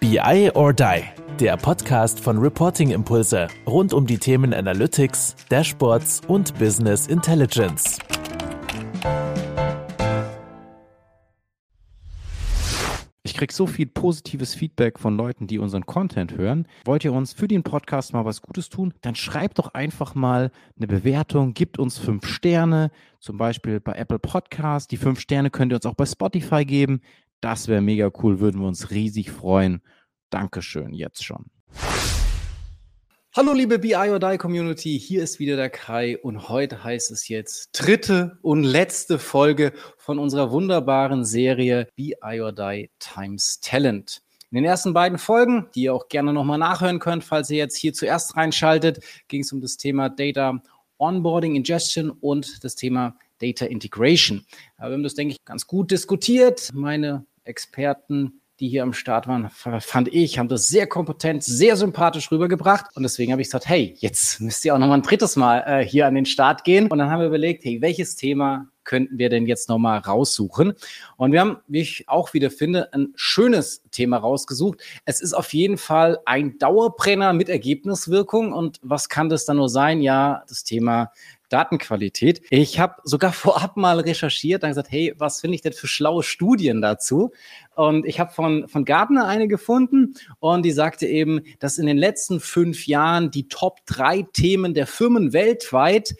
BI or Die, der Podcast von Reporting Impulse rund um die Themen Analytics, Dashboards und Business Intelligence. Ich kriege so viel positives Feedback von Leuten, die unseren Content hören. Wollt ihr uns für den Podcast mal was Gutes tun? Dann schreibt doch einfach mal eine Bewertung, gibt uns fünf Sterne, zum Beispiel bei Apple Podcast. Die fünf Sterne könnt ihr uns auch bei Spotify geben. Das wäre mega cool, würden wir uns riesig freuen. Dankeschön, jetzt schon. Hallo liebe BI or Die Community, hier ist wieder der Kai und heute heißt es jetzt dritte und letzte Folge von unserer wunderbaren Serie BI or Die Times Talent. In den ersten beiden Folgen, die ihr auch gerne nochmal nachhören könnt, falls ihr jetzt hier zuerst reinschaltet, ging es um das Thema Data Onboarding, Ingestion und das Thema Data Integration. Wir haben das, denke ich, ganz gut diskutiert. Meine Experten die hier am Start waren, fand ich, haben das sehr kompetent, sehr sympathisch rübergebracht. Und deswegen habe ich gesagt, hey, jetzt müsst ihr auch noch mal ein drittes Mal äh, hier an den Start gehen. Und dann haben wir überlegt, hey, welches Thema könnten wir denn jetzt noch mal raussuchen? Und wir haben, wie ich auch wieder finde, ein schönes Thema rausgesucht. Es ist auf jeden Fall ein Dauerbrenner mit Ergebniswirkung. Und was kann das dann nur sein? Ja, das Thema Datenqualität. Ich habe sogar vorab mal recherchiert, dann gesagt, hey, was finde ich denn für schlaue Studien dazu? Und ich habe von, von Gardner eine gefunden und die sagte eben, dass in den letzten fünf Jahren die Top drei Themen der Firmen weltweit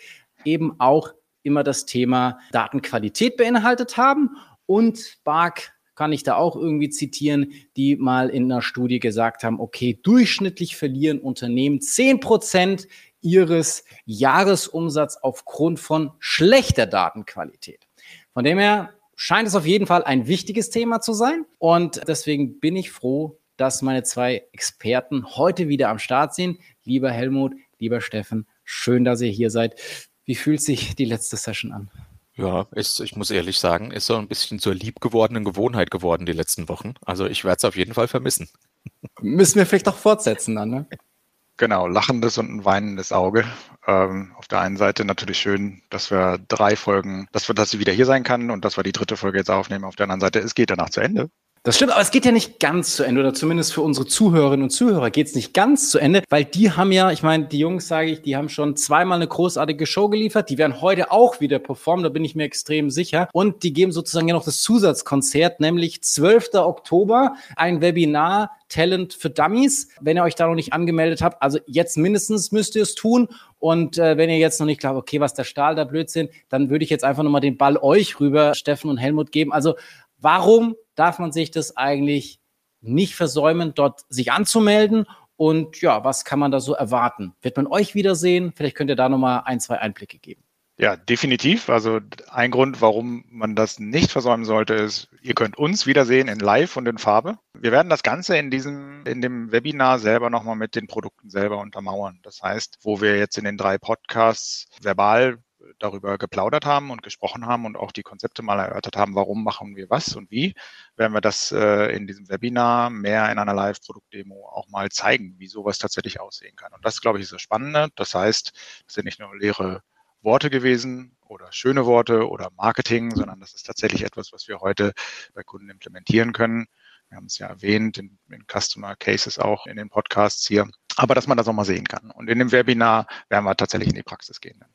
eben auch immer das Thema Datenqualität beinhaltet haben. Und Bark kann ich da auch irgendwie zitieren, die mal in einer Studie gesagt haben, okay, durchschnittlich verlieren Unternehmen zehn Prozent ihres Jahresumsatz aufgrund von schlechter Datenqualität. Von dem her scheint es auf jeden Fall ein wichtiges Thema zu sein. Und deswegen bin ich froh, dass meine zwei Experten heute wieder am Start sind. Lieber Helmut, lieber Steffen, schön, dass ihr hier seid. Wie fühlt sich die letzte Session an? Ja, ist, ich muss ehrlich sagen, ist so ein bisschen zur liebgewordenen Gewohnheit geworden die letzten Wochen. Also ich werde es auf jeden Fall vermissen. Müssen wir vielleicht auch fortsetzen dann, ne? Genau, lachendes und ein weinendes Auge. Ähm, auf der einen Seite natürlich schön, dass wir drei Folgen, dass wir, dass sie wieder hier sein kann und dass wir die dritte Folge jetzt aufnehmen. Auf der anderen Seite, es geht danach zu Ende. Das stimmt, aber es geht ja nicht ganz zu Ende, oder zumindest für unsere Zuhörerinnen und Zuhörer geht es nicht ganz zu Ende, weil die haben ja, ich meine, die Jungs, sage ich, die haben schon zweimal eine großartige Show geliefert, die werden heute auch wieder performen, da bin ich mir extrem sicher. Und die geben sozusagen ja noch das Zusatzkonzert, nämlich 12. Oktober, ein Webinar Talent für Dummies. Wenn ihr euch da noch nicht angemeldet habt, also jetzt mindestens müsst ihr es tun. Und äh, wenn ihr jetzt noch nicht glaubt, okay, was der Stahl da Blödsinn, dann würde ich jetzt einfach nochmal den Ball euch rüber, Steffen und Helmut, geben. Also warum darf man sich das eigentlich nicht versäumen, dort sich anzumelden? Und ja, was kann man da so erwarten? Wird man euch wiedersehen? Vielleicht könnt ihr da nochmal ein, zwei Einblicke geben. Ja, definitiv. Also ein Grund, warum man das nicht versäumen sollte, ist, ihr könnt uns wiedersehen in Live und in Farbe. Wir werden das Ganze in diesem, in dem Webinar selber nochmal mit den Produkten selber untermauern. Das heißt, wo wir jetzt in den drei Podcasts verbal darüber geplaudert haben und gesprochen haben und auch die Konzepte mal erörtert haben, warum machen wir was und wie, werden wir das äh, in diesem Webinar mehr in einer Live-Produktdemo auch mal zeigen, wie sowas tatsächlich aussehen kann. Und das, glaube ich, ist das Spannende. Das heißt, das sind nicht nur leere Worte gewesen oder schöne Worte oder Marketing, sondern das ist tatsächlich etwas, was wir heute bei Kunden implementieren können. Wir haben es ja erwähnt in, in Customer Cases auch in den Podcasts hier. Aber dass man das auch mal sehen kann. Und in dem Webinar werden wir tatsächlich in die Praxis gehen. Dann.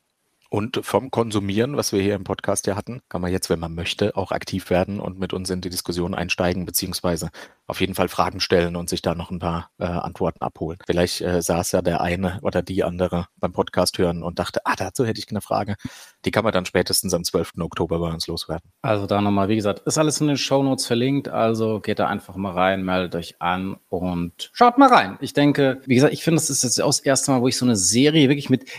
Und vom Konsumieren, was wir hier im Podcast ja hatten, kann man jetzt, wenn man möchte, auch aktiv werden und mit uns in die Diskussion einsteigen, beziehungsweise auf jeden Fall Fragen stellen und sich da noch ein paar äh, Antworten abholen. Vielleicht äh, saß ja der eine oder die andere beim Podcast hören und dachte, ah, dazu hätte ich eine Frage. Die kann man dann spätestens am 12. Oktober bei uns loswerden. Also da nochmal, wie gesagt, ist alles in den Show Notes verlinkt, also geht da einfach mal rein, meldet euch an und schaut mal rein. Ich denke, wie gesagt, ich finde, das ist jetzt auch das erste Mal, wo ich so eine Serie wirklich mit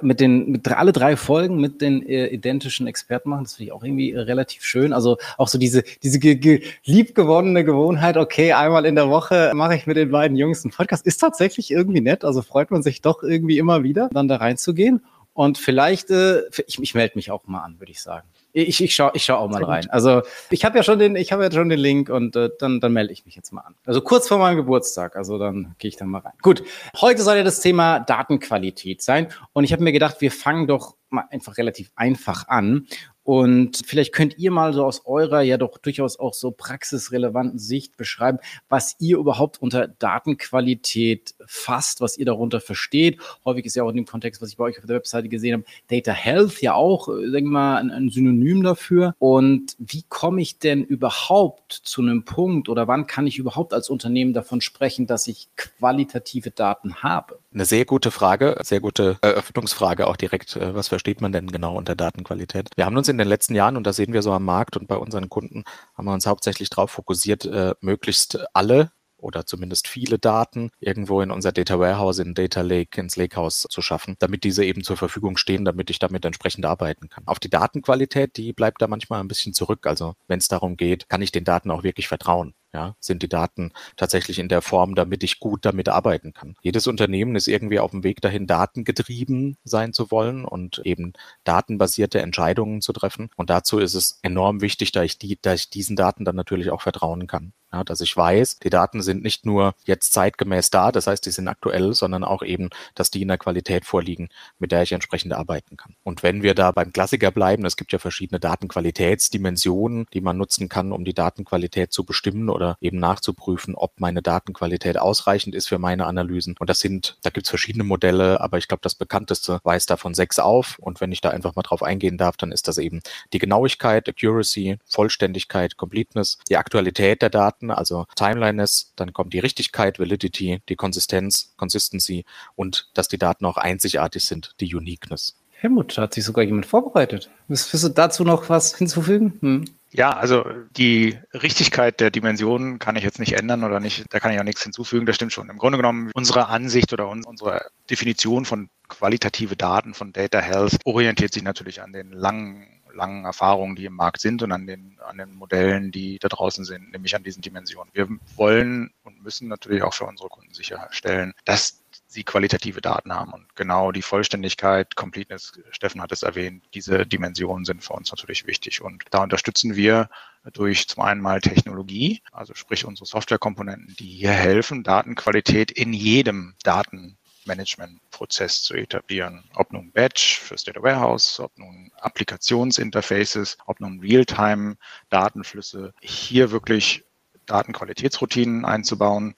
mit den mit alle drei Folgen mit den äh, identischen Experten machen. Das finde ich auch irgendwie äh, relativ schön. Also auch so diese diese ge ge liebgewonnene Gewohnheit. Okay, einmal in der Woche mache ich mit den beiden Jungs einen Podcast. Ist tatsächlich irgendwie nett. Also freut man sich doch irgendwie immer wieder, dann da reinzugehen. Und vielleicht, äh, ich, ich melde mich auch mal an, würde ich sagen. Ich, ich schaue ich schau auch mal rein. Also ich habe ja schon den, ich habe ja schon den Link und äh, dann, dann melde ich mich jetzt mal an. Also kurz vor meinem Geburtstag, also dann gehe ich dann mal rein. Gut, heute soll ja das Thema Datenqualität sein und ich habe mir gedacht, wir fangen doch mal einfach relativ einfach an Und vielleicht könnt ihr mal so aus eurer ja doch durchaus auch so praxisrelevanten Sicht beschreiben, was ihr überhaupt unter Datenqualität fasst, was ihr darunter versteht. Häufig ist ja auch in dem Kontext, was ich bei euch auf der Webseite gesehen habe, Data Health ja auch, äh, sagen wir mal, ein, ein Synonym dafür. Und wie komme ich denn überhaupt zu einem Punkt oder wann kann ich überhaupt als Unternehmen davon sprechen, dass ich qualitative Daten habe? Eine sehr gute Frage, sehr gute Eröffnungsfrage auch direkt. Äh, was versteht man denn genau unter Datenqualität? Wir haben uns in den letzten Jahren, und da sehen wir so am Markt und bei unseren Kunden, haben wir uns hauptsächlich darauf fokussiert, äh, möglichst alle oder zumindest viele Daten irgendwo in unser Data Warehouse, in Data Lake, ins Lakehouse zu schaffen, damit diese eben zur Verfügung stehen, damit ich damit entsprechend arbeiten kann. Auf die Datenqualität, die bleibt da manchmal ein bisschen zurück. Also wenn es darum geht, kann ich den Daten auch wirklich vertrauen? Ja, sind die Daten tatsächlich in der Form, damit ich gut damit arbeiten kann? Jedes Unternehmen ist irgendwie auf dem Weg dahin, datengetrieben sein zu wollen und eben datenbasierte Entscheidungen zu treffen. Und dazu ist es enorm wichtig, dass ich, die, dass ich diesen Daten dann natürlich auch vertrauen kann. Ja, dass ich weiß, die Daten sind nicht nur jetzt zeitgemäß da, das heißt, die sind aktuell, sondern auch eben, dass die in der Qualität vorliegen, mit der ich entsprechend arbeiten kann. Und wenn wir da beim Klassiker bleiben, es gibt ja verschiedene Datenqualitätsdimensionen, die man nutzen kann, um die Datenqualität zu bestimmen oder eben nachzuprüfen, ob meine Datenqualität ausreichend ist für meine Analysen. Und das sind, da gibt es verschiedene Modelle, aber ich glaube, das bekannteste weist davon sechs auf. Und wenn ich da einfach mal drauf eingehen darf, dann ist das eben die Genauigkeit, Accuracy, Vollständigkeit, Completeness, die Aktualität der Daten, Daten, also Timeliness, dann kommt die Richtigkeit, Validity, die Konsistenz, Consistency und dass die Daten auch einzigartig sind, die Uniqueness. Helmut, da hat sich sogar jemand vorbereitet. Willst du dazu noch was hinzufügen? Hm. Ja, also die Richtigkeit der Dimensionen kann ich jetzt nicht ändern oder nicht, da kann ich auch nichts hinzufügen, das stimmt schon. Im Grunde genommen, unsere Ansicht oder unsere Definition von qualitative Daten, von Data Health, orientiert sich natürlich an den langen langen Erfahrungen, die im Markt sind und an den, an den Modellen, die da draußen sind, nämlich an diesen Dimensionen. Wir wollen und müssen natürlich auch für unsere Kunden sicherstellen, dass sie qualitative Daten haben. Und genau die Vollständigkeit, Completeness, Steffen hat es erwähnt, diese Dimensionen sind für uns natürlich wichtig. Und da unterstützen wir durch zum einen mal Technologie, also sprich unsere Softwarekomponenten, die hier helfen, Datenqualität in jedem Daten Management-Prozess zu etablieren. Ob nun Batch fürs Data Warehouse, ob nun Applikationsinterfaces, ob nun Realtime-Datenflüsse, hier wirklich Datenqualitätsroutinen einzubauen,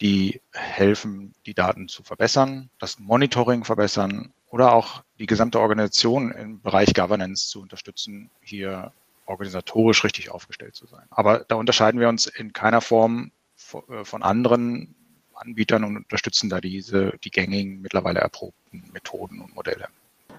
die helfen, die Daten zu verbessern, das Monitoring verbessern oder auch die gesamte Organisation im Bereich Governance zu unterstützen, hier organisatorisch richtig aufgestellt zu sein. Aber da unterscheiden wir uns in keiner Form äh, von anderen Anbietern und unterstützen da diese, die gängigen, mittlerweile erprobten Methoden und Modelle.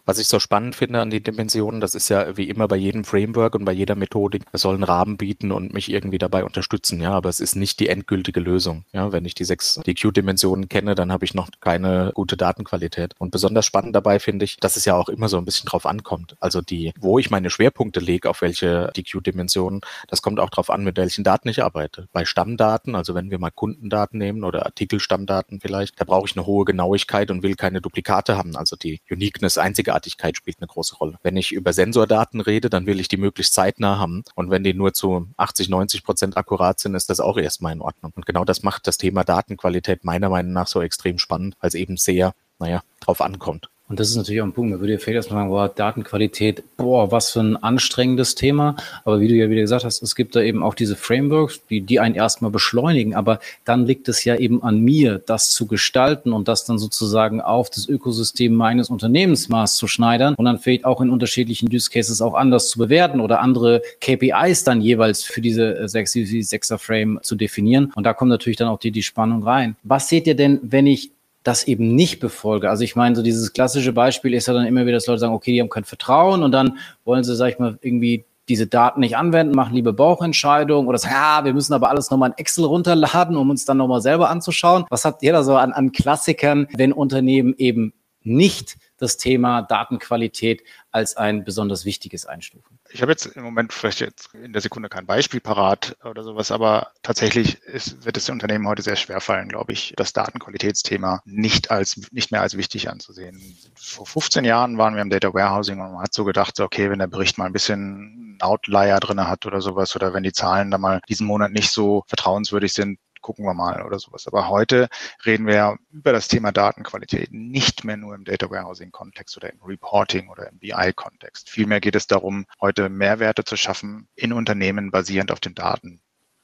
Was ich so spannend finde an den Dimensionen, das ist ja wie immer bei jedem Framework und bei jeder Methodik, es soll einen Rahmen bieten und mich irgendwie dabei unterstützen, ja, aber es ist nicht die endgültige Lösung. Ja, wenn ich die sechs DQ-Dimensionen kenne, dann habe ich noch keine gute Datenqualität. Und besonders spannend dabei finde ich, dass es ja auch immer so ein bisschen drauf ankommt. Also die, wo ich meine Schwerpunkte lege, auf welche DQ-Dimensionen, das kommt auch drauf an, mit welchen Daten ich arbeite. Bei Stammdaten, also wenn wir mal Kundendaten nehmen oder Artikelstammdaten vielleicht, da brauche ich eine hohe Genauigkeit und will keine Duplikate haben. Also die Uniqueness, einzigartig Einzigartigkeit spielt eine große Rolle. Wenn ich über Sensordaten rede, dann will ich die möglichst zeitnah haben. Und wenn die nur zu 80, 90 Prozent akkurat sind, ist das auch erstmal in Ordnung. Und genau das macht das Thema Datenqualität meiner Meinung nach so extrem spannend, weil es eben sehr, naja, drauf ankommt. Und das ist natürlich auch ein Punkt. Da würde ich vielleicht erstmal sagen, boah, Datenqualität, boah, was für ein anstrengendes Thema. Aber wie du ja wieder gesagt hast, es gibt da eben auch diese Frameworks, die, die einen erstmal beschleunigen. Aber dann liegt es ja eben an mir, das zu gestalten und das dann sozusagen auf das Ökosystem meines Unternehmens maß zu schneidern und dann vielleicht auch in unterschiedlichen Use Cases auch anders zu bewerten oder andere KPIs dann jeweils für diese 6 er Frame zu definieren. Und da kommt natürlich dann auch die, die Spannung rein. Was seht ihr denn, wenn ich das eben nicht befolge. Also ich meine, so dieses klassische Beispiel ist ja dann immer wieder, dass Leute sagen, okay, die haben kein Vertrauen und dann wollen sie, sag ich mal, irgendwie diese Daten nicht anwenden, machen lieber Bauchentscheidungen oder sagen, ja, wir müssen aber alles nochmal in Excel runterladen, um uns dann nochmal selber anzuschauen. Was habt ihr da so an, an Klassikern, wenn Unternehmen eben nicht das Thema Datenqualität als ein besonders wichtiges einstufen? Ich habe jetzt im Moment vielleicht jetzt in der Sekunde kein Beispiel parat oder sowas, aber tatsächlich ist, wird es den Unternehmen heute sehr schwer fallen, glaube ich, das Datenqualitätsthema nicht als, nicht mehr als wichtig anzusehen. Vor 15 Jahren waren wir im Data Warehousing und man hat so gedacht, okay, wenn der Bericht mal ein bisschen Outlier drin hat oder sowas oder wenn die Zahlen da mal diesen Monat nicht so vertrauenswürdig sind, gucken wir mal oder sowas. Aber heute reden wir ja über das Thema Datenqualität nicht mehr nur im Data Warehousing-Kontext oder im Reporting oder im BI-Kontext. Vielmehr geht es darum, heute Mehrwerte zu schaffen in Unternehmen basierend auf den Daten,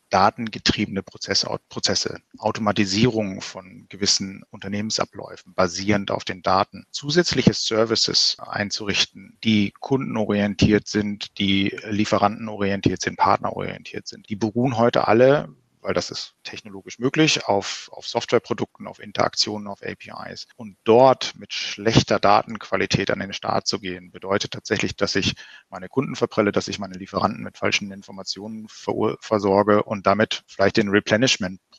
datengetriebene Prozesse, Prozesse, Automatisierung von gewissen Unternehmensabläufen basierend auf den Daten, zusätzliche Services einzurichten, die kundenorientiert sind, die lieferantenorientiert sind, partnerorientiert sind. Die beruhen heute alle weil das ist technologisch möglich, auf, auf Softwareprodukten, auf Interaktionen, auf APIs. Und dort mit schlechter Datenqualität an den Start zu gehen, bedeutet tatsächlich, dass ich meine Kunden verprelle, dass ich meine Lieferanten mit falschen Informationen versorge und damit vielleicht den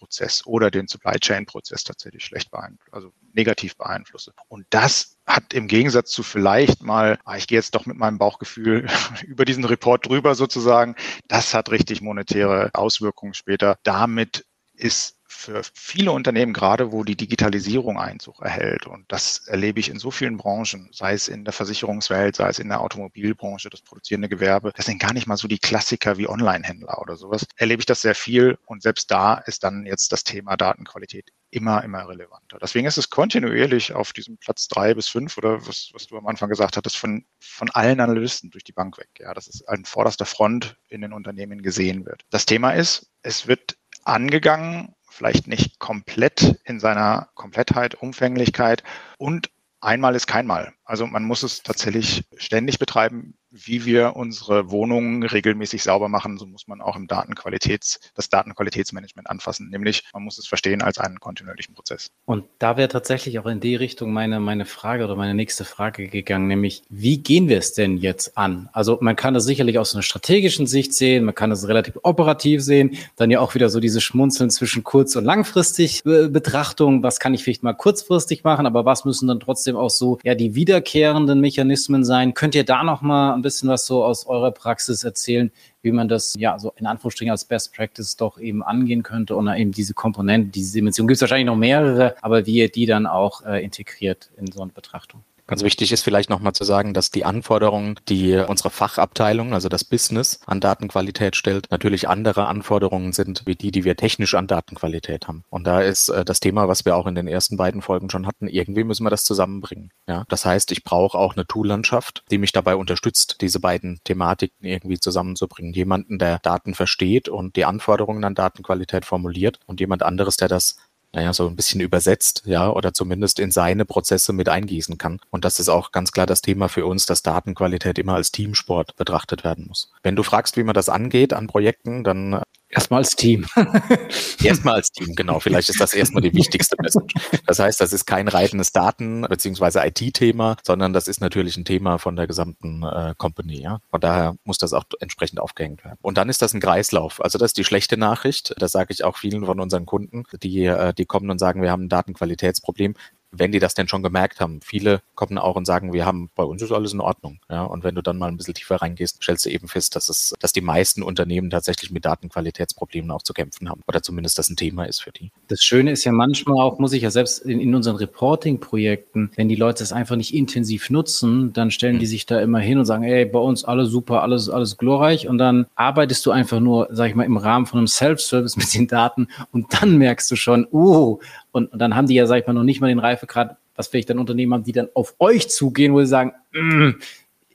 Replenishment-Prozess oder den Supply Chain-Prozess tatsächlich schlecht beeinflusse, also negativ beeinflusse. Und das hat im Gegensatz zu vielleicht mal, ah, ich gehe jetzt doch mit meinem Bauchgefühl über diesen Report drüber sozusagen, das hat richtig monetäre Auswirkungen später. Damit ist für viele Unternehmen, gerade wo die Digitalisierung Einzug erhält, und das erlebe ich in so vielen Branchen, sei es in der Versicherungswelt, sei es in der Automobilbranche, das produzierende Gewerbe, das sind gar nicht mal so die Klassiker wie Online-Händler oder sowas, erlebe ich das sehr viel und selbst da ist dann jetzt das Thema Datenqualität immer, immer relevanter. Deswegen ist es kontinuierlich auf diesem Platz drei bis fünf oder was, was du am Anfang gesagt hattest, von, von allen Analysten durch die Bank weg. Ja, dass es an vorderster Front in den Unternehmen gesehen wird. Das Thema ist, es wird angegangen vielleicht nicht komplett in seiner Komplettheit, Umfänglichkeit und einmal ist kein Mal. Also man muss es tatsächlich ständig betreiben, wie wir unsere Wohnungen regelmäßig sauber machen, so muss man auch im Datenqualitäts, das Datenqualitätsmanagement anfassen. Nämlich, man muss es verstehen als einen kontinuierlichen Prozess. Und da wäre tatsächlich auch in die Richtung meine, meine Frage oder meine nächste Frage gegangen, nämlich, wie gehen wir es denn jetzt an? Also man kann das sicherlich aus einer strategischen Sicht sehen, man kann es relativ operativ sehen, dann ja auch wieder so diese Schmunzeln zwischen kurz- und langfristig äh, Betrachtung, was kann ich vielleicht mal kurzfristig machen, aber was müssen dann trotzdem auch so ja die wiederkehrenden Mechanismen sein? Könnt ihr da noch mal ein bisschen was so aus eurer Praxis erzählen, wie man das ja so in Anführungsstrichen als Best Practice doch eben angehen könnte und eben diese Komponente, diese Dimension gibt es wahrscheinlich noch mehrere, aber wie ihr die dann auch äh, integriert in so eine Betrachtung? Ganz wichtig ist vielleicht nochmal zu sagen, dass die Anforderungen, die unsere Fachabteilung, also das Business an Datenqualität stellt, natürlich andere Anforderungen sind, wie die, die wir technisch an Datenqualität haben. Und da ist äh, das Thema, was wir auch in den ersten beiden Folgen schon hatten, irgendwie müssen wir das zusammenbringen. Ja, das heißt, ich brauche auch eine Toollandschaft, die mich dabei unterstützt, diese beiden Thematiken irgendwie zusammenzubringen. Jemanden, der Daten versteht und die Anforderungen an Datenqualität formuliert und jemand anderes, der das naja, so ein bisschen übersetzt, ja, oder zumindest in seine Prozesse mit eingießen kann. Und das ist auch ganz klar das Thema für uns, dass Datenqualität immer als Teamsport betrachtet werden muss. Wenn du fragst, wie man das angeht an Projekten, dann Erstmal als Team. erstmal als Team, genau. Vielleicht ist das erstmal die wichtigste Message. Das heißt, das ist kein reitendes Daten- bzw. IT-Thema, sondern das ist natürlich ein Thema von der gesamten äh, Company. Ja? Von daher muss das auch entsprechend aufgehängt werden. Und dann ist das ein Kreislauf. Also das ist die schlechte Nachricht. Das sage ich auch vielen von unseren Kunden, die, äh, die kommen und sagen, wir haben ein Datenqualitätsproblem wenn die das denn schon gemerkt haben. Viele kommen auch und sagen, wir haben, bei uns ist alles in Ordnung. Ja, und wenn du dann mal ein bisschen tiefer reingehst, stellst du eben fest, dass es, dass die meisten Unternehmen tatsächlich mit Datenqualitätsproblemen auch zu kämpfen haben. Oder zumindest das ein Thema ist für die. Das Schöne ist ja manchmal auch, muss ich ja selbst in, in unseren Reporting-Projekten, wenn die Leute es einfach nicht intensiv nutzen, dann stellen die hm. sich da immer hin und sagen, ey, bei uns alles super, alles, alles glorreich. Und dann arbeitest du einfach nur, sag ich mal, im Rahmen von einem Self-Service mit den Daten und dann merkst du schon, oh, und, und dann haben die ja, sag ich mal, noch nicht mal den Reifegrad, was vielleicht dann Unternehmen haben, die dann auf euch zugehen, wo sie sagen, mm,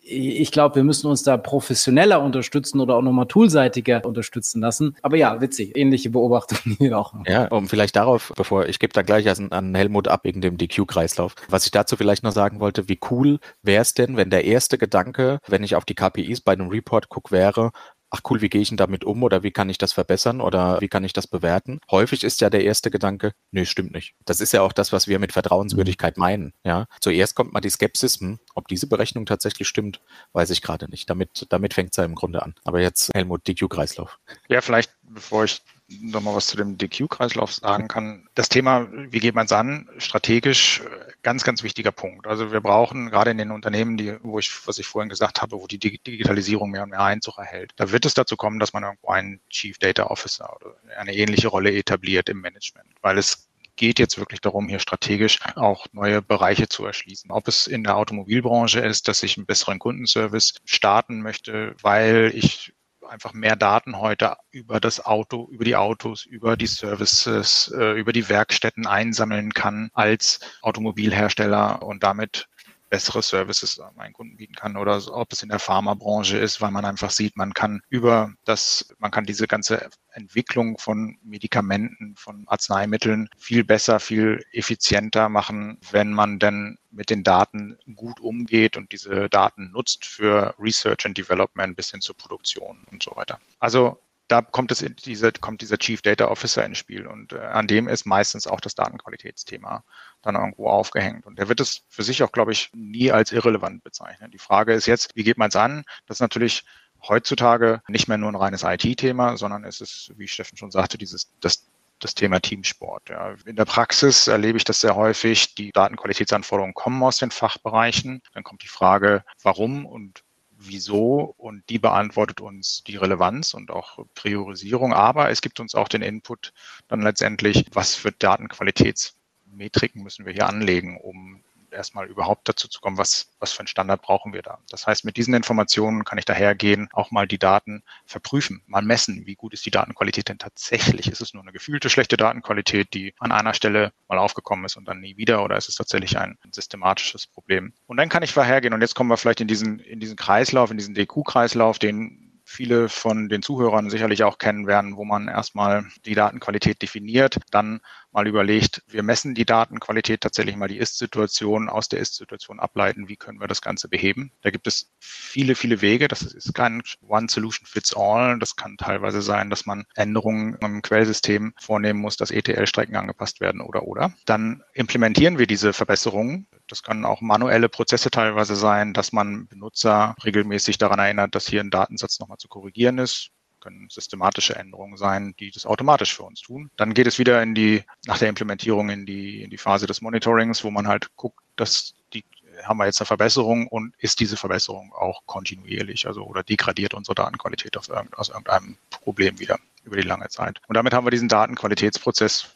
ich glaube, wir müssen uns da professioneller unterstützen oder auch nochmal toolseitiger unterstützen lassen. Aber ja, witzig, ähnliche Beobachtungen hier auch. Ja, um vielleicht darauf, bevor ich gebe da gleich an, an Helmut ab wegen dem DQ-Kreislauf. Was ich dazu vielleicht noch sagen wollte, wie cool wäre es denn, wenn der erste Gedanke, wenn ich auf die KPIs bei einem Report gucke, wäre, ach cool, wie gehe ich denn damit um oder wie kann ich das verbessern oder wie kann ich das bewerten? Häufig ist ja der erste Gedanke, nee, stimmt nicht. Das ist ja auch das, was wir mit Vertrauenswürdigkeit mhm. meinen. Ja, zuerst kommt mal die Skepsis, hm, ob diese Berechnung tatsächlich stimmt, weiß ich gerade nicht. Damit, damit fängt es ja im Grunde an. Aber jetzt Helmut, DQ-Kreislauf. Ja, vielleicht, bevor ich nochmal was zu dem DQ-Kreislauf sagen kann. Das Thema, wie geht man es an, strategisch ganz, ganz wichtiger Punkt. Also wir brauchen gerade in den Unternehmen, die, wo ich, was ich vorhin gesagt habe, wo die Digitalisierung mehr und mehr Einzug erhält, da wird es dazu kommen, dass man irgendwo einen Chief Data Officer oder eine ähnliche Rolle etabliert im Management, weil es geht jetzt wirklich darum, hier strategisch auch neue Bereiche zu erschließen. Ob es in der Automobilbranche ist, dass ich einen besseren Kundenservice starten möchte, weil ich einfach mehr Daten heute über das Auto, über die Autos, über die Services, äh, über die Werkstätten einsammeln kann als Automobilhersteller und damit bessere Services meinen Kunden bieten kann oder ob es in der Pharmabranche ist, weil man einfach sieht, man kann über das, man kann diese ganze Entwicklung von Medikamenten, von Arzneimitteln viel besser, viel effizienter machen, wenn man denn mit den Daten gut umgeht und diese Daten nutzt für Research and Development bis hin zur Produktion und so weiter. Also da kommt es in diese, kommt dieser Chief Data Officer ins Spiel und äh, an dem ist meistens auch das Datenqualitätsthema dann irgendwo aufgehängt. Und der wird es für sich auch, glaube ich, nie als irrelevant bezeichnen. Die Frage ist jetzt, wie geht man es an? Das ist natürlich heutzutage nicht mehr nur ein reines IT-Thema, sondern es ist, wie Steffen schon sagte, dieses, das das Thema Teamsport. Ja. In der Praxis erlebe ich das sehr häufig. Die Datenqualitätsanforderungen kommen aus den Fachbereichen. Dann kommt die Frage, warum und wieso und die beantwortet uns die Relevanz und auch Priorisierung. Aber es gibt uns auch den Input dann letztendlich, was für Datenqualitätsmetriken müssen wir hier anlegen, um erstmal überhaupt dazu zu kommen, was, was für einen Standard brauchen wir da. Das heißt, mit diesen Informationen kann ich dahergehen, auch mal die Daten verprüfen, mal messen, wie gut ist die Datenqualität denn tatsächlich? Ist es nur eine gefühlte schlechte Datenqualität, die an einer Stelle mal aufgekommen ist und dann nie wieder oder ist es tatsächlich ein systematisches Problem? Und dann kann ich dahergehen und jetzt kommen wir vielleicht in diesen, in diesen Kreislauf, in diesen DQ-Kreislauf, den viele von den Zuhörern sicherlich auch kennen werden, wo man erstmal die Datenqualität definiert, dann mal überlegt, wir messen die Datenqualität tatsächlich mal die Ist-Situation aus der Ist-Situation ableiten, wie können wir das Ganze beheben. Da gibt es viele, viele Wege. Das ist kein One Solution Fits All. Das kann teilweise sein, dass man Änderungen im Quellsystem vornehmen muss, dass ETL-Strecken angepasst werden oder oder. Dann implementieren wir diese Verbesserungen das können auch manuelle Prozesse teilweise sein, dass man Benutzer regelmäßig daran erinnert, dass hier ein Datensatz nochmal zu korrigieren ist können systematische Änderungen sein, die das automatisch für uns tun. Dann geht es wieder in die, nach der Implementierung in die, in die Phase des Monitorings, wo man halt guckt, dass die, haben wir jetzt eine Verbesserung und ist diese Verbesserung auch kontinuierlich, also oder degradiert unsere Datenqualität aus, aus irgendeinem Problem wieder über die lange Zeit. Und damit haben wir diesen Datenqualitätsprozess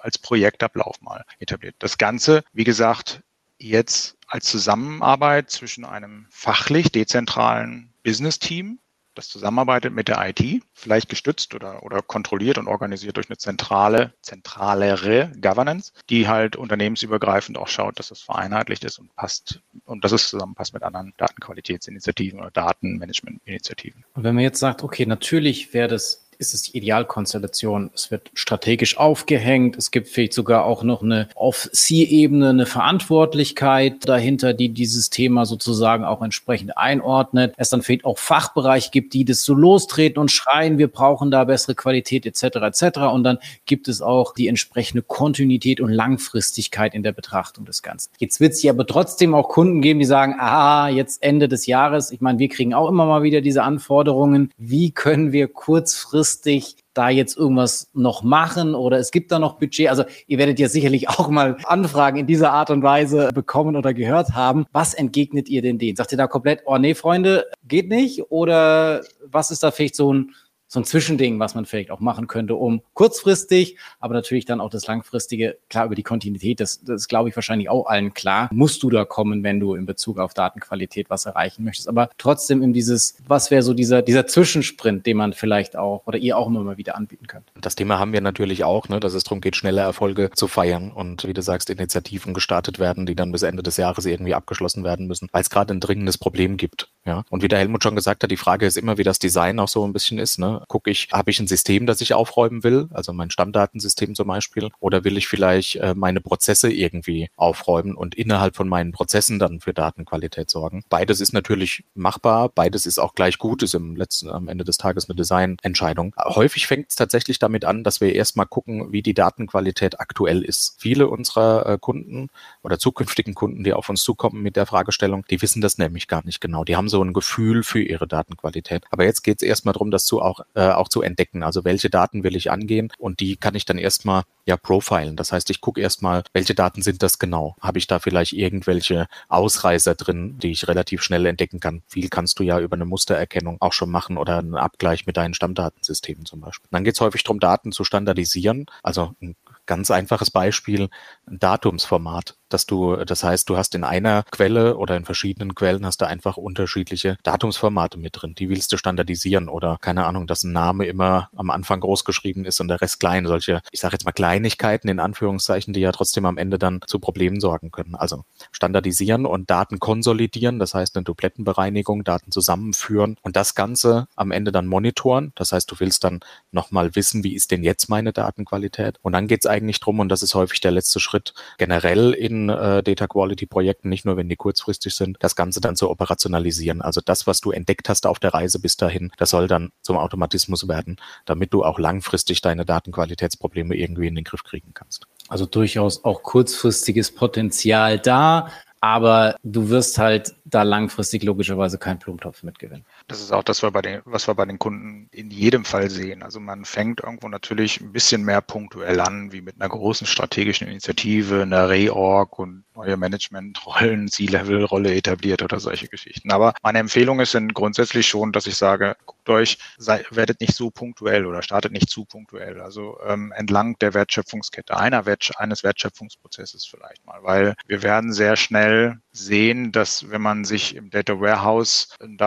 als Projektablauf mal etabliert. Das Ganze, wie gesagt, jetzt als Zusammenarbeit zwischen einem fachlich dezentralen Business-Team, das zusammenarbeitet mit der IT, vielleicht gestützt oder, oder kontrolliert und organisiert durch eine zentrale, zentralere Governance, die halt unternehmensübergreifend auch schaut, dass es vereinheitlicht ist und passt und dass es zusammenpasst mit anderen Datenqualitätsinitiativen oder Datenmanagementinitiativen. Und wenn man jetzt sagt, okay, natürlich wäre das ist es die Idealkonstellation. Es wird strategisch aufgehängt. Es gibt vielleicht sogar auch noch eine auf C-Ebene eine Verantwortlichkeit dahinter, die dieses Thema sozusagen auch entsprechend einordnet. Es dann vielleicht auch Fachbereiche gibt, die das so lostreten und schreien, wir brauchen da bessere Qualität etc. etc. Und dann gibt es auch die entsprechende Kontinuität und Langfristigkeit in der Betrachtung des Ganzen. Jetzt wird es ja aber trotzdem auch Kunden geben, die sagen, ah, jetzt Ende des Jahres. Ich meine, wir kriegen auch immer mal wieder diese Anforderungen. Wie können wir kurzfristig kurzfristig da jetzt irgendwas noch machen oder es gibt da noch Budget. Also ihr werdet ja sicherlich auch mal Anfragen in dieser Art und Weise bekommen oder gehört haben. Was entgegnet ihr denn denen? Sagt ihr da komplett, oh nee, Freunde, geht nicht? Oder was ist da vielleicht so ein so ein Zwischending, was man vielleicht auch machen könnte, um kurzfristig, aber natürlich dann auch das langfristige, klar über die Kontinuität, das, das ist, glaube ich, wahrscheinlich auch allen klar, musst du da kommen, wenn du in Bezug auf Datenqualität was erreichen möchtest. Aber trotzdem in dieses, was wäre so dieser, dieser Zwischensprint, den man vielleicht auch oder ihr auch immer mal wieder anbieten könnt? Das Thema haben wir natürlich auch, ne, dass es darum geht, schnelle Erfolge zu feiern und wie du sagst, Initiativen gestartet werden, die dann bis Ende des Jahres irgendwie abgeschlossen werden müssen, weil es gerade ein dringendes Problem gibt. Ja. Und wie der Helmut schon gesagt hat, die Frage ist immer, wie das Design auch so ein bisschen ist. Ne? Gucke ich, habe ich ein System, das ich aufräumen will, also mein Stammdatensystem zum Beispiel, oder will ich vielleicht äh, meine Prozesse irgendwie aufräumen und innerhalb von meinen Prozessen dann für Datenqualität sorgen. Beides ist natürlich machbar, beides ist auch gleich gut, ist im letzten, am Ende des Tages eine Designentscheidung. Häufig fängt es tatsächlich damit an, dass wir erstmal gucken, wie die Datenqualität aktuell ist. Viele unserer äh, Kunden oder zukünftigen Kunden, die auf uns zukommen mit der Fragestellung, die wissen das nämlich gar nicht genau. Die haben so ein Gefühl für ihre Datenqualität. Aber jetzt geht es erstmal darum, das zu auch, äh, auch zu entdecken. Also welche Daten will ich angehen und die kann ich dann erstmal ja profilen. Das heißt, ich gucke erstmal, welche Daten sind das genau? Habe ich da vielleicht irgendwelche Ausreißer drin, die ich relativ schnell entdecken kann? Viel kannst du ja über eine Mustererkennung auch schon machen oder einen Abgleich mit deinen Stammdatensystemen zum Beispiel. Dann geht es häufig darum, Daten zu standardisieren. Also ein ganz einfaches Beispiel, ein Datumsformat. Dass du, das heißt, du hast in einer Quelle oder in verschiedenen Quellen hast du einfach unterschiedliche Datumsformate mit drin. Die willst du standardisieren oder keine Ahnung, dass ein Name immer am Anfang groß geschrieben ist und der Rest klein. Solche, ich sage jetzt mal Kleinigkeiten in Anführungszeichen, die ja trotzdem am Ende dann zu Problemen sorgen können. Also standardisieren und Daten konsolidieren, das heißt eine Duplettenbereinigung, Daten zusammenführen und das Ganze am Ende dann monitoren. Das heißt, du willst dann nochmal wissen, wie ist denn jetzt meine Datenqualität? Und dann geht es eigentlich drum, und das ist häufig der letzte Schritt, generell in äh, Data Quality Projekten, nicht nur wenn die kurzfristig sind, das Ganze dann zu operationalisieren. Also das, was du entdeckt hast auf der Reise bis dahin, das soll dann zum Automatismus werden, damit du auch langfristig deine Datenqualitätsprobleme irgendwie in den Griff kriegen kannst. Also durchaus auch kurzfristiges Potenzial da, aber du wirst halt da langfristig logischerweise keinen Blumentopf mitgewinnen. Das ist auch das, was wir, bei den, was wir bei den Kunden in jedem Fall sehen. Also man fängt irgendwo natürlich ein bisschen mehr punktuell an, wie mit einer großen strategischen Initiative, einer Reorg und neue Managementrollen, C-Level-Rolle etabliert oder solche Geschichten. Aber meine Empfehlung ist dann grundsätzlich schon, dass ich sage, guckt euch, sei, werdet nicht so punktuell oder startet nicht zu punktuell. Also ähm, entlang der Wertschöpfungskette, einer Wert, eines Wertschöpfungsprozesses vielleicht mal, weil wir werden sehr schnell sehen, dass wenn man sich im Data Warehouse ein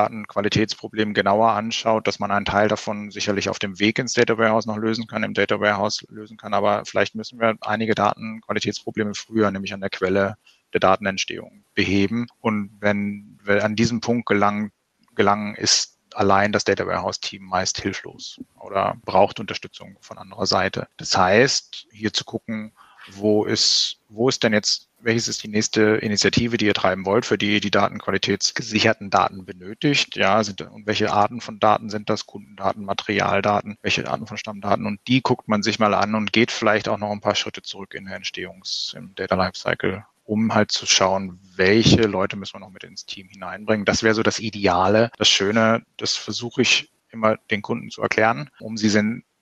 Datenqualitätsproblem genauer anschaut, dass man einen Teil davon sicherlich auf dem Weg ins Data Warehouse noch lösen kann, im Data Warehouse lösen kann, aber vielleicht müssen wir einige Datenqualitätsprobleme früher, nämlich an der Quelle der Datenentstehung beheben. Und wenn wir an diesem Punkt gelangen, gelangen ist allein das Data Warehouse Team meist hilflos oder braucht Unterstützung von anderer Seite. Das heißt, hier zu gucken, wo ist, wo ist denn jetzt welches ist die nächste Initiative, die ihr treiben wollt, für die ihr die datenqualitätsgesicherten Daten benötigt? Ja, sind, und welche Arten von Daten sind das? Kundendaten, Materialdaten, welche Arten von Stammdaten? Und die guckt man sich mal an und geht vielleicht auch noch ein paar Schritte zurück in der Entstehungs-, im Data Lifecycle um halt zu schauen, welche Leute müssen wir noch mit ins Team hineinbringen. Das wäre so das Ideale. Das Schöne, das versuche ich immer den Kunden zu erklären, um sie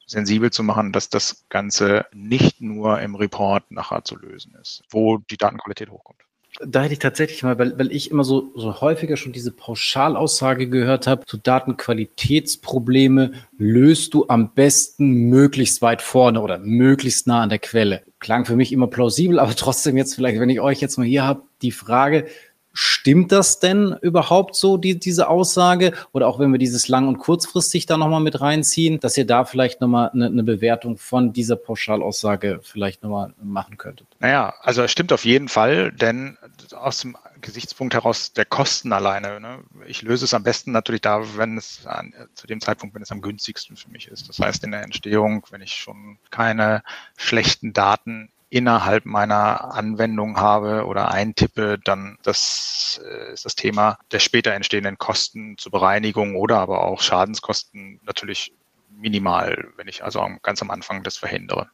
sensibel zu machen, dass das Ganze nicht nur im Report nachher zu lösen ist, wo die Datenqualität hochkommt. Da hätte ich tatsächlich mal, weil, weil ich immer so, so häufiger schon diese Pauschalaussage gehört habe, zu Datenqualitätsprobleme löst du am besten möglichst weit vorne oder möglichst nah an der Quelle. Klang für mich immer plausibel, aber trotzdem jetzt vielleicht, wenn ich euch jetzt mal hier habe, die Frage, Stimmt das denn überhaupt so, die, diese Aussage? Oder auch wenn wir dieses lang- und kurzfristig da nochmal mit reinziehen, dass ihr da vielleicht nochmal eine, eine Bewertung von dieser Pauschalaussage vielleicht nochmal machen könntet? Naja, also es stimmt auf jeden Fall, denn aus dem Gesichtspunkt heraus der Kosten alleine. Ne? Ich löse es am besten natürlich da, wenn es an, zu dem Zeitpunkt, wenn es am günstigsten für mich ist. Das heißt, in der Entstehung, wenn ich schon keine schlechten Daten innerhalb meiner Anwendung habe oder eintippe, dann das äh, ist das Thema der später entstehenden Kosten zur Bereinigung oder aber auch Schadenskosten natürlich minimal, wenn ich also ganz am Anfang das verhindere.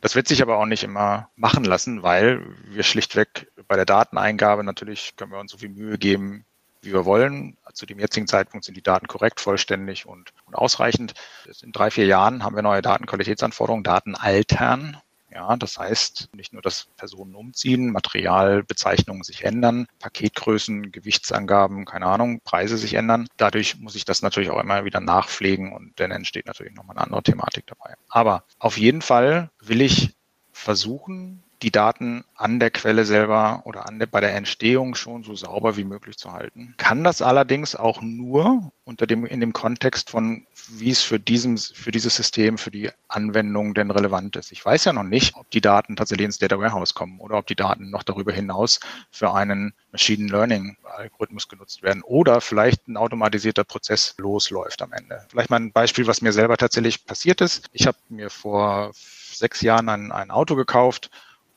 Das wird sich aber auch nicht immer machen lassen, weil wir schlichtweg bei der Dateneingabe natürlich können wir uns so viel Mühe geben, wie wir wollen. Zu dem jetzigen Zeitpunkt sind die Daten korrekt, vollständig und, und ausreichend. In drei, vier Jahren haben wir neue Datenqualitätsanforderungen, Daten altern. Ja, das heißt nicht nur, dass Personen umziehen, Materialbezeichnungen sich ändern, Paketgrößen, Gewichtsangaben, keine Ahnung, Preise sich ändern. Dadurch muss ich das natürlich auch immer wieder nachpflegen und dann entsteht natürlich nochmal eine andere Thematik dabei. Aber auf jeden Fall will ich versuchen, die Daten an der Quelle selber oder an der, bei der Entstehung schon so sauber wie möglich zu halten. Kann das allerdings auch nur unter dem, in dem Kontext von, wie es für, diesem, für dieses System, für die Anwendung denn relevant ist. Ich weiß ja noch nicht, ob die Daten tatsächlich ins Data Warehouse kommen oder ob die Daten noch darüber hinaus für einen Machine Learning Algorithmus genutzt werden oder vielleicht ein automatisierter Prozess losläuft am Ende. Vielleicht mal ein Beispiel, was mir selber tatsächlich passiert ist. Ich habe mir vor sechs Jahren ein, ein Auto gekauft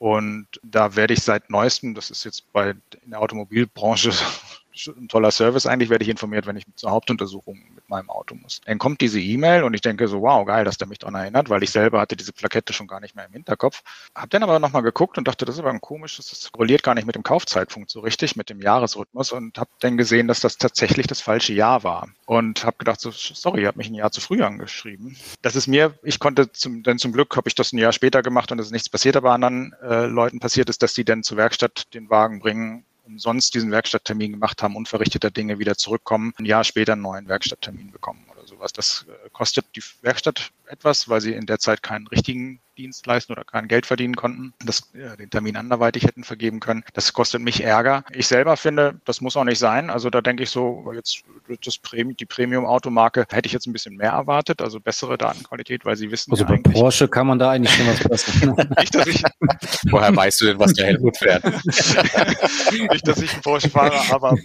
und da werde ich seit neuestem, das ist jetzt bei in der Automobilbranche ein toller Service. Eigentlich werde ich informiert, wenn ich zur Hauptuntersuchung mit meinem Auto muss. Dann kommt diese E-Mail und ich denke so, wow, geil, dass der mich daran erinnert, weil ich selber hatte diese Plakette schon gar nicht mehr im Hinterkopf. Hab dann aber nochmal geguckt und dachte, das ist aber ein komisches, das korreliert gar nicht mit dem Kaufzeitpunkt so richtig, mit dem Jahresrhythmus und habe dann gesehen, dass das tatsächlich das falsche Jahr war. Und habe gedacht, so, sorry, ich habe mich ein Jahr zu früh angeschrieben. Das ist mir, ich konnte zum, denn zum Glück habe ich das ein Jahr später gemacht und es ist nichts passiert, aber anderen äh, Leuten passiert ist, dass die dann zur Werkstatt den Wagen bringen umsonst diesen Werkstatttermin gemacht haben, unverrichteter Dinge wieder zurückkommen, ein Jahr später einen neuen Werkstatttermin bekommen oder sowas. Das äh, kostet die Werkstatt etwas, weil sie in der Zeit keinen richtigen Dienst leisten oder kein Geld verdienen konnten, das ja, den Termin anderweitig hätten vergeben können. Das kostet mich Ärger. Ich selber finde, das muss auch nicht sein. Also da denke ich so, jetzt das Premium, die Premium-Automarke hätte ich jetzt ein bisschen mehr erwartet, also bessere Datenqualität, weil sie wissen. Also ja bei Porsche kann man da eigentlich schon was besser. nicht, dass ich, woher weißt du denn, was der Helmut fährt? nicht, dass ich einen Porsche fahre, aber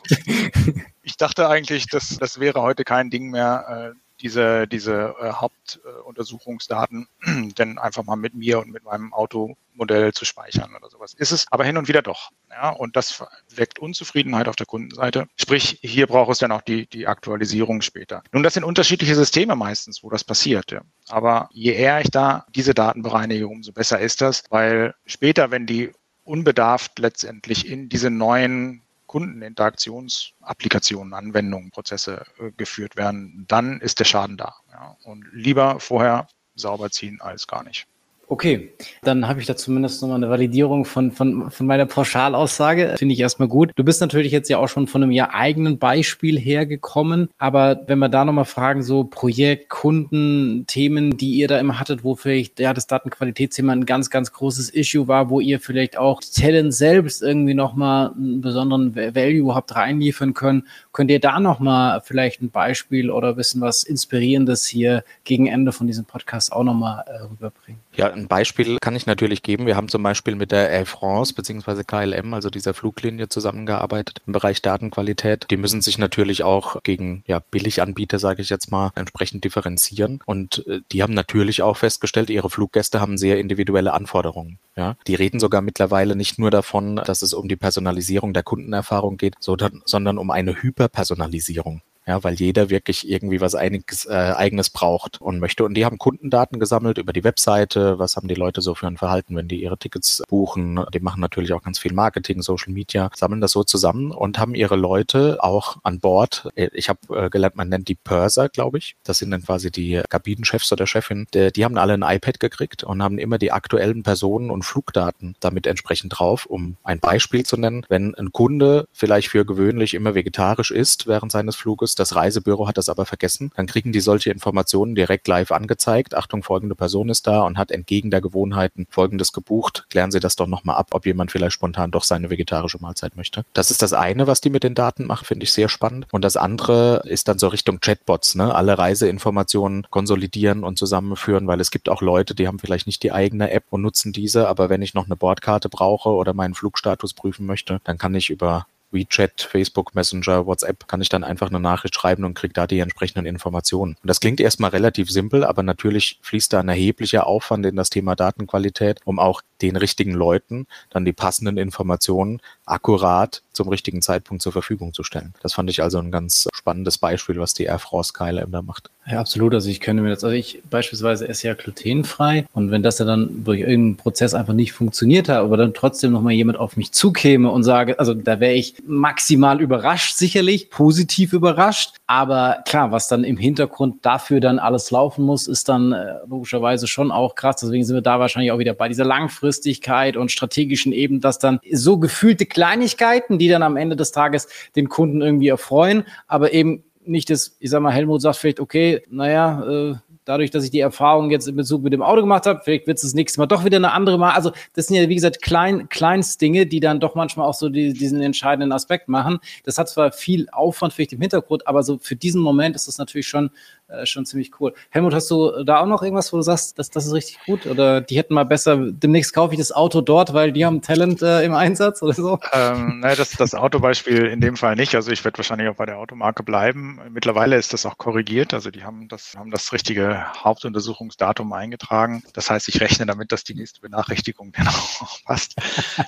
ich dachte eigentlich, dass das wäre heute kein Ding mehr. Äh, diese, diese äh, Hauptuntersuchungsdaten äh, denn einfach mal mit mir und mit meinem Automodell zu speichern oder sowas. Ist es aber hin und wieder doch. Ja, und das weckt Unzufriedenheit auf der Kundenseite. Sprich, hier braucht es dann auch die, die Aktualisierung später. Nun, das sind unterschiedliche Systeme meistens, wo das passiert. Ja. Aber je eher ich da diese Daten bereinige, umso besser ist das, weil später, wenn die unbedarft letztendlich in diese neuen Kundeninteraktionsapplikationen, Anwendungen, Prozesse äh, geführt werden, dann ist der Schaden da. Ja. Und lieber vorher sauber ziehen als gar nicht. Okay, dann habe ich da zumindest nochmal eine Validierung von, von, von meiner Pauschalaussage. Finde ich erstmal gut. Du bist natürlich jetzt ja auch schon von einem ja eigenen Beispiel hergekommen, aber wenn wir da nochmal fragen, so Projekt, Kunden, Themen, die ihr da immer hattet, wo vielleicht ja das Datenqualitätsthema ein ganz, ganz großes Issue war, wo ihr vielleicht auch Talent selbst irgendwie nochmal einen besonderen Value habt reinliefern können, könnt ihr da nochmal vielleicht ein Beispiel oder wissen was Inspirierendes hier gegen Ende von diesem Podcast auch nochmal äh, rüberbringen? Ja, ein Beispiel kann ich natürlich geben. Wir haben zum Beispiel mit der Air France bzw. KLM, also dieser Fluglinie, zusammengearbeitet im Bereich Datenqualität. Die müssen sich natürlich auch gegen ja, Billiganbieter, sage ich jetzt mal, entsprechend differenzieren. Und äh, die haben natürlich auch festgestellt, ihre Fluggäste haben sehr individuelle Anforderungen. Ja, die reden sogar mittlerweile nicht nur davon, dass es um die Personalisierung der Kundenerfahrung geht, sondern um eine Hyperpersonalisierung ja, weil jeder wirklich irgendwie was einiges, äh, eigenes braucht und möchte. Und die haben Kundendaten gesammelt über die Webseite. Was haben die Leute so für ein Verhalten, wenn die ihre Tickets buchen? Die machen natürlich auch ganz viel Marketing, Social Media, sammeln das so zusammen und haben ihre Leute auch an Bord. Ich habe äh, gelernt, man nennt die Purser, glaube ich. Das sind dann quasi die Kabinenchefs oder Chefin. Die, die haben alle ein iPad gekriegt und haben immer die aktuellen Personen und Flugdaten damit entsprechend drauf, um ein Beispiel zu nennen. Wenn ein Kunde vielleicht für gewöhnlich immer vegetarisch ist während seines Fluges, das Reisebüro hat das aber vergessen. Dann kriegen die solche Informationen direkt live angezeigt. Achtung, folgende Person ist da und hat entgegen der Gewohnheiten folgendes gebucht. Klären Sie das doch nochmal ab, ob jemand vielleicht spontan doch seine vegetarische Mahlzeit möchte. Das ist das eine, was die mit den Daten machen, finde ich sehr spannend. Und das andere ist dann so Richtung Chatbots, ne? Alle Reiseinformationen konsolidieren und zusammenführen, weil es gibt auch Leute, die haben vielleicht nicht die eigene App und nutzen diese, aber wenn ich noch eine Bordkarte brauche oder meinen Flugstatus prüfen möchte, dann kann ich über WeChat, Facebook Messenger, WhatsApp, kann ich dann einfach eine Nachricht schreiben und kriege da die entsprechenden Informationen. Und das klingt erstmal relativ simpel, aber natürlich fließt da ein erheblicher Aufwand in das Thema Datenqualität, um auch den richtigen Leuten dann die passenden Informationen akkurat zum richtigen Zeitpunkt zur Verfügung zu stellen. Das fand ich also ein ganz spannendes Beispiel, was die Air France KLM da macht. Ja, absolut. Also ich könnte mir das, also ich beispielsweise esse ja glutenfrei und wenn das ja dann durch irgendeinen Prozess einfach nicht funktioniert hat, aber dann trotzdem nochmal jemand auf mich zukäme und sage, also da wäre ich maximal überrascht, sicherlich, positiv überrascht. Aber klar, was dann im Hintergrund dafür dann alles laufen muss, ist dann äh, logischerweise schon auch krass. Deswegen sind wir da wahrscheinlich auch wieder bei dieser Langfristigkeit und strategischen Ebene, dass dann so gefühlte Kleinigkeiten, die dann am Ende des Tages den Kunden irgendwie erfreuen, aber eben nicht das, ich sag mal, Helmut sagt vielleicht, okay, naja, äh, dadurch, dass ich die Erfahrung jetzt in Bezug mit dem Auto gemacht habe, vielleicht wird es das nächste Mal doch wieder eine andere Mal. Also das sind ja, wie gesagt, klein, Kleinstdinge, die dann doch manchmal auch so die, diesen entscheidenden Aspekt machen. Das hat zwar viel Aufwand vielleicht im Hintergrund, aber so für diesen Moment ist das natürlich schon äh, schon ziemlich cool. Helmut, hast du da auch noch irgendwas, wo du sagst, das, das ist richtig gut? Oder die hätten mal besser, demnächst kaufe ich das Auto dort, weil die haben Talent äh, im Einsatz oder so? Ähm, nein, das, das Autobeispiel in dem Fall nicht. Also ich werde wahrscheinlich auch bei der Automarke bleiben. Mittlerweile ist das auch korrigiert. Also die haben das, haben das richtige Hauptuntersuchungsdatum eingetragen. Das heißt, ich rechne damit, dass die nächste Benachrichtigung auch passt.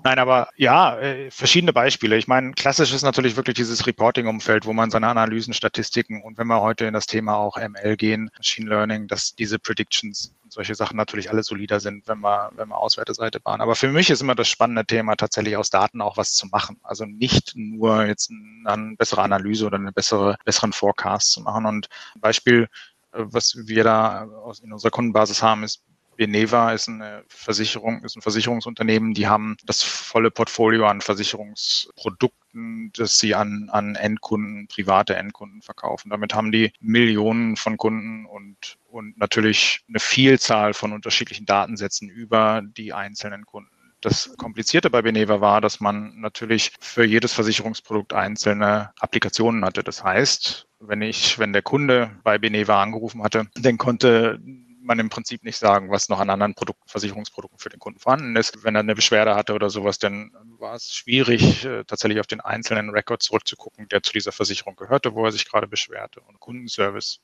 Nein, aber ja, äh, verschiedene Beispiele. Ich meine, klassisch ist natürlich wirklich dieses Reporting-Umfeld, wo man seine Analysen, Statistiken und wenn wir heute in das Thema auch ML gehen, Machine Learning, dass diese Predictions und solche Sachen natürlich alle solider sind, wenn wir, wenn wir Auswerteseite bauen. Aber für mich ist immer das spannende Thema, tatsächlich aus Daten auch was zu machen. Also nicht nur jetzt eine bessere Analyse oder eine bessere, besseren Forecast zu machen. Und ein Beispiel, äh, was wir da in unserer Kundenbasis haben, ist Beneva ist eine Versicherung, ist ein Versicherungsunternehmen, die haben das volle Portfolio an Versicherungsprodukten Produkten, das sie an, an Endkunden, private Endkunden verkaufen. Damit haben die Millionen von Kunden und, und natürlich eine Vielzahl von unterschiedlichen Datensätzen über die einzelnen Kunden. Das Komplizierte bei Beneva war, dass man natürlich für jedes Versicherungsprodukt einzelne Applikationen hatte. Das heißt, wenn ich, wenn der Kunde bei Beneva angerufen hatte, dann konnte man im Prinzip nicht sagen, was noch an anderen Produkten, Versicherungsprodukten für den Kunden vorhanden ist. Wenn er eine Beschwerde hatte oder sowas, dann war es schwierig, äh, tatsächlich auf den einzelnen Rekord zurückzugucken, der zu dieser Versicherung gehörte, wo er sich gerade beschwerte. Und Kundenservice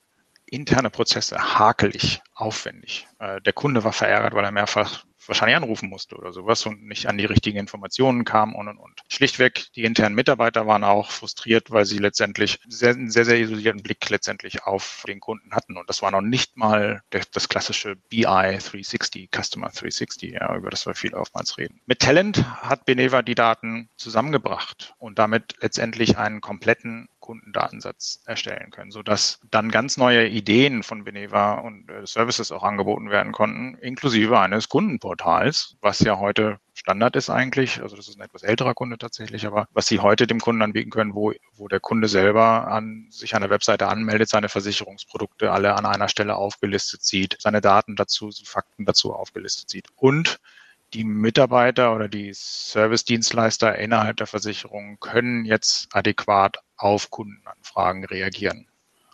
interne Prozesse hakelig, aufwendig. Äh, der Kunde war verärgert, weil er mehrfach wahrscheinlich anrufen musste oder sowas und nicht an die richtigen Informationen kam und und und. Schlichtweg, die internen Mitarbeiter waren auch frustriert, weil sie letztendlich sehr, einen sehr, sehr isolierten Blick letztendlich auf den Kunden hatten. Und das war noch nicht mal der, das klassische BI 360, Customer 360, ja, über das wir viel oftmals reden. Mit Talent hat Beneva die Daten zusammengebracht und damit letztendlich einen kompletten Kundendatensatz erstellen können, sodass dann ganz neue Ideen von Beneva und äh, Services auch angeboten werden konnten, inklusive eines Kundenportals, was ja heute Standard ist eigentlich. Also das ist ein etwas älterer Kunde tatsächlich, aber was Sie heute dem Kunden anbieten können, wo, wo der Kunde selber an, sich an der Webseite anmeldet, seine Versicherungsprodukte alle an einer Stelle aufgelistet sieht, seine Daten dazu, Fakten dazu aufgelistet sieht und die Mitarbeiter oder die Service-Dienstleister innerhalb der Versicherung können jetzt adäquat auf Kundenanfragen reagieren.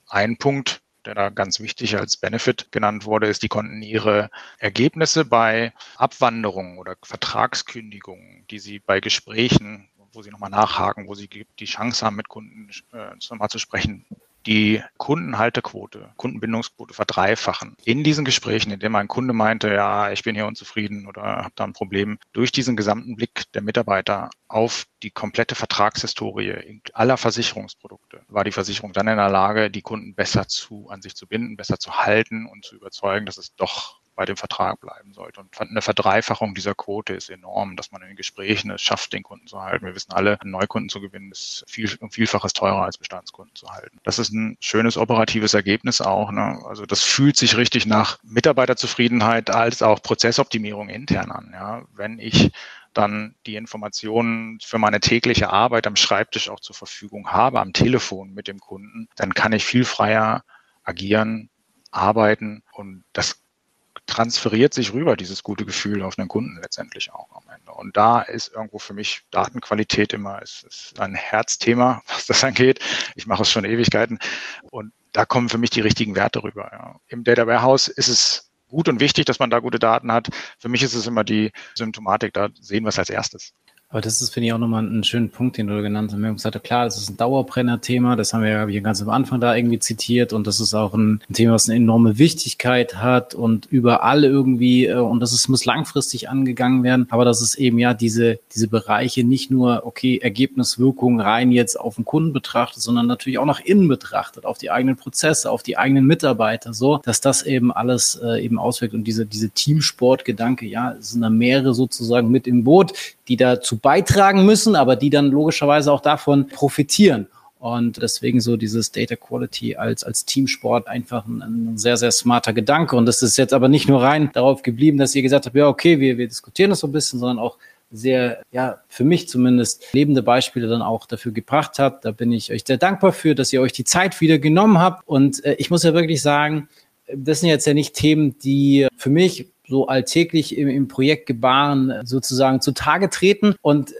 Ein Punkt, der da ganz wichtig als Benefit genannt wurde, ist, die konnten ihre Ergebnisse bei Abwanderungen oder Vertragskündigungen, die sie bei Gesprächen, wo sie nochmal nachhaken, wo sie die Chance haben, mit Kunden äh, nochmal zu sprechen, die Kundenhaltequote, Kundenbindungsquote verdreifachen. In diesen Gesprächen, in denen ein Kunde meinte, ja, ich bin hier unzufrieden oder habe da ein Problem, durch diesen gesamten Blick der Mitarbeiter auf die komplette Vertragshistorie aller Versicherungsprodukte, war die Versicherung dann in der Lage, die Kunden besser zu, an sich zu binden, besser zu halten und zu überzeugen, dass es doch bei dem Vertrag bleiben sollte. Und eine Verdreifachung dieser Quote ist enorm, dass man in den Gesprächen es schafft, den Kunden zu halten. Wir wissen alle, Neukunden zu gewinnen ist viel, um Vielfaches teurer als Bestandskunden zu halten. Das ist ein schönes operatives Ergebnis auch. Ne? Also das fühlt sich richtig nach Mitarbeiterzufriedenheit als auch Prozessoptimierung intern an. Ja? Wenn ich dann die Informationen für meine tägliche Arbeit am Schreibtisch auch zur Verfügung habe, am Telefon mit dem Kunden, dann kann ich viel freier agieren, arbeiten und das transferiert sich rüber, dieses gute Gefühl auf den Kunden letztendlich auch am Ende. Und da ist irgendwo für mich Datenqualität immer ist, ist ein Herzthema, was das angeht. Ich mache es schon Ewigkeiten und da kommen für mich die richtigen Werte rüber. Ja. Im Data Warehouse ist es gut und wichtig, dass man da gute Daten hat. Für mich ist es immer die Symptomatik, da sehen wir es als erstes. Aber das ist, finde ich, auch nochmal einen schönen Punkt, den du genannt hast. Haben gesagt, klar, das ist ein Dauerbrenner-Thema. Das haben wir ja ganz am Anfang da irgendwie zitiert. Und das ist auch ein, ein, Thema, was eine enorme Wichtigkeit hat und überall irgendwie, äh, und das ist, muss langfristig angegangen werden. Aber das ist eben ja diese, diese Bereiche nicht nur, okay, Ergebniswirkung rein jetzt auf den Kunden betrachtet, sondern natürlich auch nach innen betrachtet, auf die eigenen Prozesse, auf die eigenen Mitarbeiter, so, dass das eben alles äh, eben auswirkt. Und diese, diese Teamsport-Gedanke, ja, es sind da mehrere sozusagen mit im Boot, die dazu beitragen müssen, aber die dann logischerweise auch davon profitieren. Und deswegen so dieses Data Quality als, als Teamsport einfach ein, ein, sehr, sehr smarter Gedanke. Und das ist jetzt aber nicht nur rein darauf geblieben, dass ihr gesagt habt, ja, okay, wir, wir diskutieren das so ein bisschen, sondern auch sehr, ja, für mich zumindest lebende Beispiele dann auch dafür gebracht habt. Da bin ich euch sehr dankbar für, dass ihr euch die Zeit wieder genommen habt. Und äh, ich muss ja wirklich sagen, das sind jetzt ja nicht Themen, die für mich so alltäglich im, im Projekt Gebaren sozusagen zutage treten. Und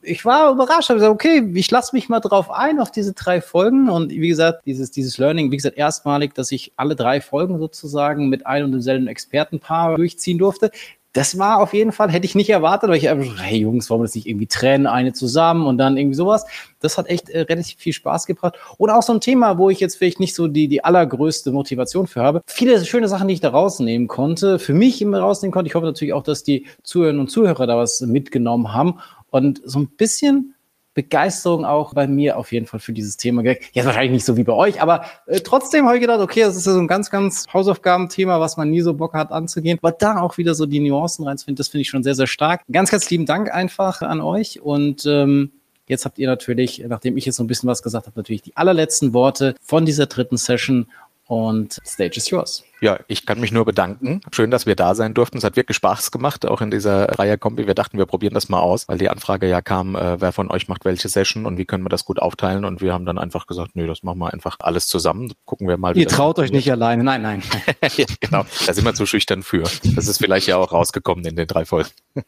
ich war überrascht, habe gesagt, okay, ich lasse mich mal drauf ein auf diese drei Folgen. Und wie gesagt, dieses dieses Learning, wie gesagt, erstmalig, dass ich alle drei Folgen sozusagen mit einem und demselben Expertenpaar durchziehen durfte das war auf jeden Fall, hätte ich nicht erwartet, weil ich einfach hey Jungs, warum das nicht irgendwie trennen, eine zusammen und dann irgendwie sowas. Das hat echt äh, relativ viel Spaß gebracht. Und auch so ein Thema, wo ich jetzt vielleicht nicht so die, die allergrößte Motivation für habe. Viele schöne Sachen, die ich da rausnehmen konnte, für mich immer rausnehmen konnte. Ich hoffe natürlich auch, dass die Zuhörerinnen und Zuhörer da was mitgenommen haben. Und so ein bisschen Begeisterung auch bei mir auf jeden Fall für dieses Thema geweckt. Jetzt wahrscheinlich nicht so wie bei euch, aber äh, trotzdem habe ich gedacht, okay, das ist ja so ein ganz, ganz Hausaufgabenthema, was man nie so Bock hat anzugehen. Aber da auch wieder so die Nuancen reinzufinden, das finde ich schon sehr, sehr stark. Ganz, ganz lieben Dank einfach an euch und ähm, Jetzt habt ihr natürlich, nachdem ich jetzt so ein bisschen was gesagt habe, natürlich die allerletzten Worte von dieser dritten Session und Stage is yours. Ja, ich kann mich nur bedanken. Schön, dass wir da sein durften. Es hat wirklich Spaß gemacht, auch in dieser Reihe Kombi. Wir dachten, wir probieren das mal aus, weil die Anfrage ja kam, äh, wer von euch macht welche Session und wie können wir das gut aufteilen. Und wir haben dann einfach gesagt, nö, das machen wir einfach alles zusammen. Gucken wir mal. Ihr traut euch nicht alleine. Nein, nein. ja, genau, da sind wir zu schüchtern für. Das ist vielleicht ja auch rausgekommen in den drei Folgen.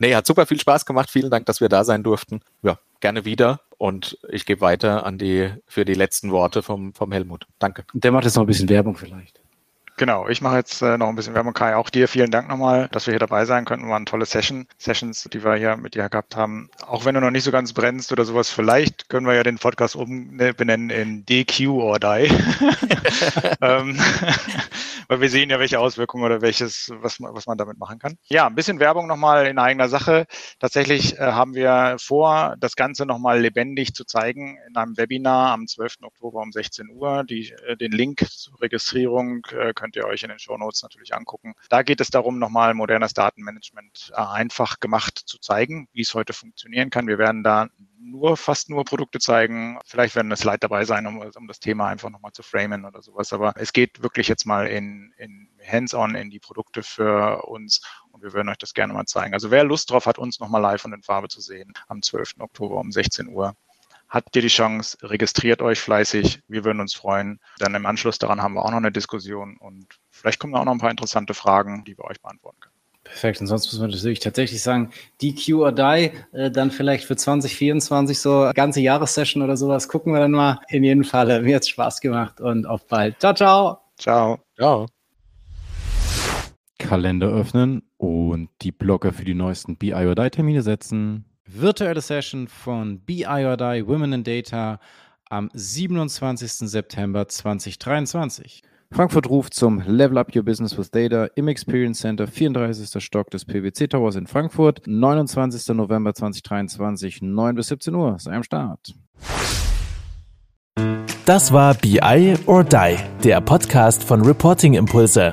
nee, hat super viel Spaß gemacht. Vielen Dank, dass wir da sein durften. Ja, gerne wieder. Und ich gebe weiter an die für die letzten Worte vom, vom Helmut. Danke. Der macht jetzt noch ein bisschen Werbung vielleicht. Genau, ich mache jetzt äh, noch ein bisschen Werbung. Kai, auch dir vielen Dank nochmal, dass wir hier dabei sein könnten. Waren tolle Session, Sessions, die wir hier mit dir gehabt haben. Auch wenn du noch nicht so ganz brennst oder sowas, vielleicht können wir ja den Podcast umbenennen in DQ or Die. ähm, weil wir sehen ja, welche Auswirkungen oder welches, was man, was man damit machen kann. Ja, ein bisschen Werbung nochmal in eigener Sache. Tatsächlich äh, haben wir vor, das Ganze nochmal lebendig zu zeigen in einem Webinar am 12. Oktober um 16 Uhr. Die, äh, den Link zur Registrierung äh, könnt ihr euch in den Show Notes natürlich angucken. Da geht es darum, nochmal modernes Datenmanagement äh, einfach gemacht zu zeigen, wie es heute funktionieren kann. Wir werden da nur, fast nur Produkte zeigen. Vielleicht werden eine Slide dabei sein, um, um das Thema einfach nochmal zu framen oder sowas. Aber es geht wirklich jetzt mal in, in Hands-on in die Produkte für uns und wir würden euch das gerne mal zeigen. Also wer Lust drauf hat, uns nochmal live und in Farbe zu sehen, am 12. Oktober um 16 Uhr, habt ihr die Chance, registriert euch fleißig. Wir würden uns freuen. Dann im Anschluss daran haben wir auch noch eine Diskussion und vielleicht kommen da auch noch ein paar interessante Fragen, die wir euch beantworten können. Perfekt. Und sonst muss man natürlich tatsächlich sagen, die Q or Die, äh, dann vielleicht für 2024 so ganze Jahressession oder sowas. Gucken wir dann mal. In jedem Fall, mir hat Spaß gemacht und auf bald. Ciao, ciao. Ciao. Ciao. Kalender öffnen und die Blocker für die neuesten BI or Die Termine setzen virtuelle Session von BI or Die Women in Data am 27. September 2023. Frankfurt ruft zum Level Up Your Business with Data im Experience Center, 34. Stock des PwC Towers in Frankfurt, 29. November 2023, 9 bis 17 Uhr. Sei am Start. Das war BI or Die, der Podcast von Reporting Impulse.